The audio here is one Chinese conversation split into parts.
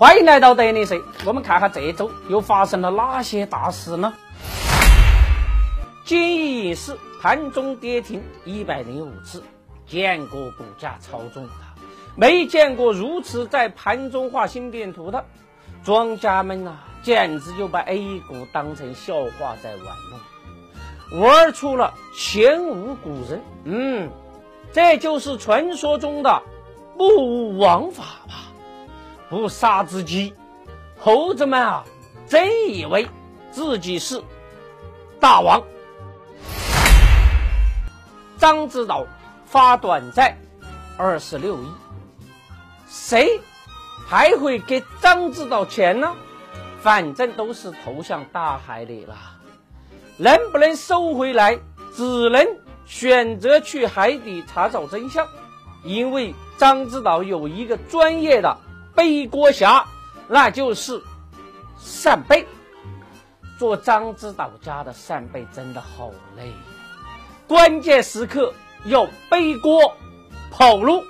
欢迎来到德林社，我们看看这周又发生了哪些大事呢？金一银市盘中跌停一百零五次，见过股价操纵的，没见过如此在盘中画心电图的庄家们啊，简直就把 A 股当成笑话在玩弄，玩出了前无古人。嗯，这就是传说中的目无王法？不杀之鸡，猴子们啊，真以为自己是大王。张指导发短债二十六亿，谁还会给张指导钱呢？反正都是投向大海里了，能不能收回来，只能选择去海底查找真相，因为张指导有一个专业的。背锅侠，那就是扇贝。做张指导家的扇贝真的好累，关键时刻要背锅跑路。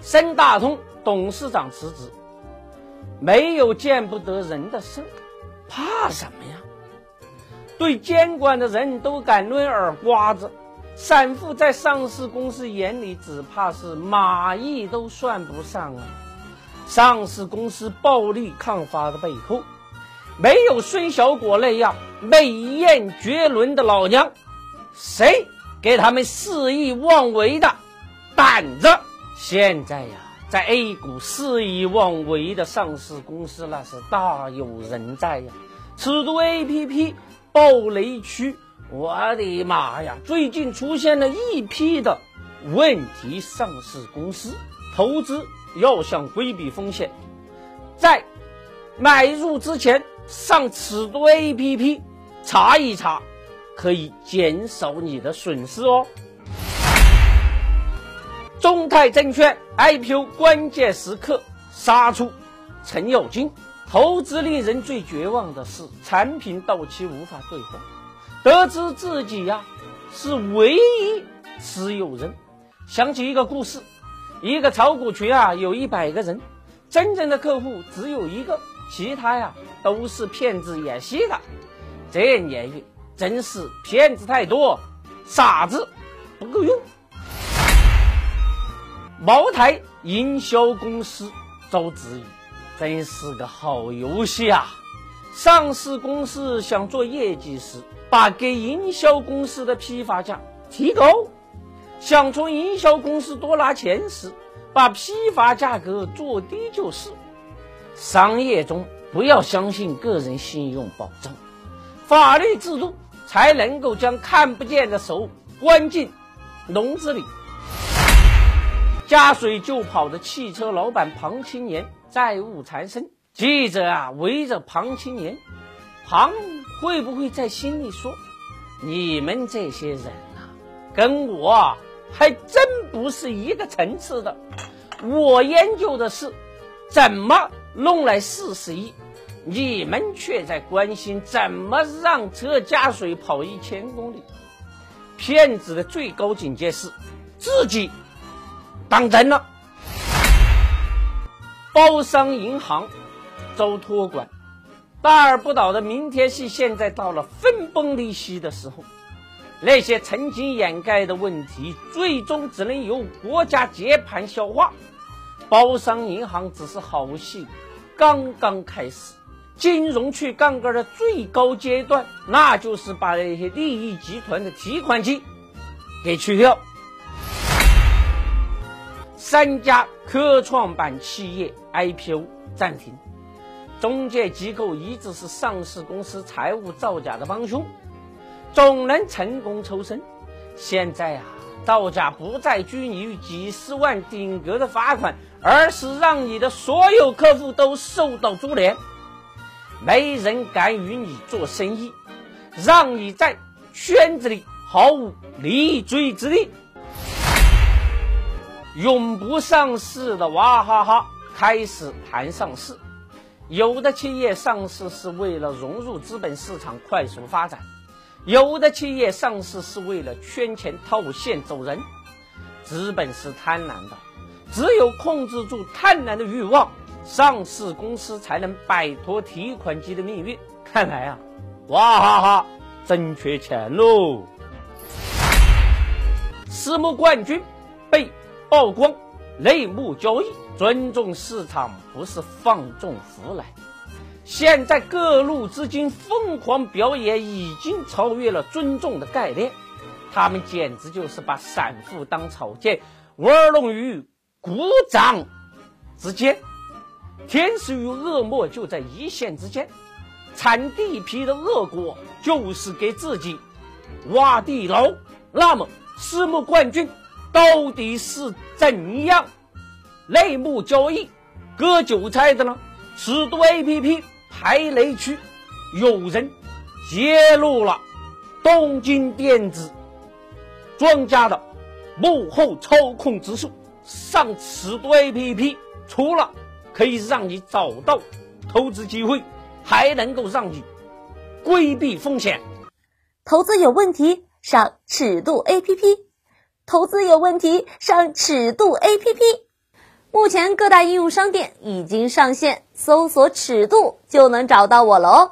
深大通董事长辞职，没有见不得人的事，怕什么呀？对监管的人都敢抡耳瓜子。散户在上市公司眼里，只怕是蚂蚁都算不上啊！上市公司暴力抗发的背后，没有孙小果那样美艳绝伦的老娘，谁给他们肆意妄为的胆子？现在呀，在 A 股肆意妄为的上市公司那是大有人在呀！尺度 APP 暴雷区。我的妈呀！最近出现了一批的问题上市公司，投资要想规避风险，在买入之前上尺度 APP 查一查，可以减少你的损失哦。中泰证券 IPO 关键时刻杀出程咬金，投资令人最绝望的是产品到期无法兑换。得知自己呀是唯一持有人，想起一个故事：一个炒股群啊，有一百个人，真正的客户只有一个，其他呀都是骗子演戏的。这年月真是骗子太多，傻子不够用。茅台营销公司遭质疑，真是个好游戏啊！上市公司想做业绩时。把给营销公司的批发价提高，想从营销公司多拿钱时，把批发价格做低就是。商业中不要相信个人信用保证，法律制度才能够将看不见的手关进笼子里。加水就跑的汽车老板庞青年债务缠身，记者啊围着庞青年，庞。会不会在心里说：“你们这些人啊，跟我还真不是一个层次的。我研究的是怎么弄来四十亿，你们却在关心怎么让车加水跑一千公里。骗子的最高境界是自己当真了。包商银行遭托管。”大而不倒的明天系现在到了分崩离析的时候，那些曾经掩盖的问题，最终只能由国家接盘消化。包商银行只是好戏刚刚开始，金融去杠杆的最高阶段，那就是把那些利益集团的提款机给去掉。三家科创板企业 IPO 暂停。中介机构一直是上市公司财务造假的帮凶，总能成功抽身。现在啊，造假不再拘泥于几十万顶格的罚款，而是让你的所有客户都受到株连，没人敢与你做生意，让你在圈子里毫无立锥之地。永不上市的娃哈哈开始谈上市。有的企业上市是为了融入资本市场快速发展，有的企业上市是为了圈钱套现走人。资本是贪婪的，只有控制住贪婪的欲望，上市公司才能摆脱提款机的命运。看来啊，哇哈哈，真缺钱喽！私募冠军被曝光，内幕交易，尊重市场不是放纵胡来。现在各路资金疯狂表演，已经超越了尊重的概念。他们简直就是把散户当草芥，玩弄于股掌之间。天使与恶魔就在一线之间，铲地皮的恶果就是给自己挖地牢。那么，私募冠军到底是怎样内幕交易割韭菜的呢？尺度 A P P。排雷区有人揭露了东京电子庄家的幕后操控之术。上尺度 APP 除了可以让你找到投资机会，还能够让你规避风险。投资有问题上尺度 APP，投资有问题上尺度 APP。目前各大应用商店已经上线，搜索“尺度”就能找到我了哦。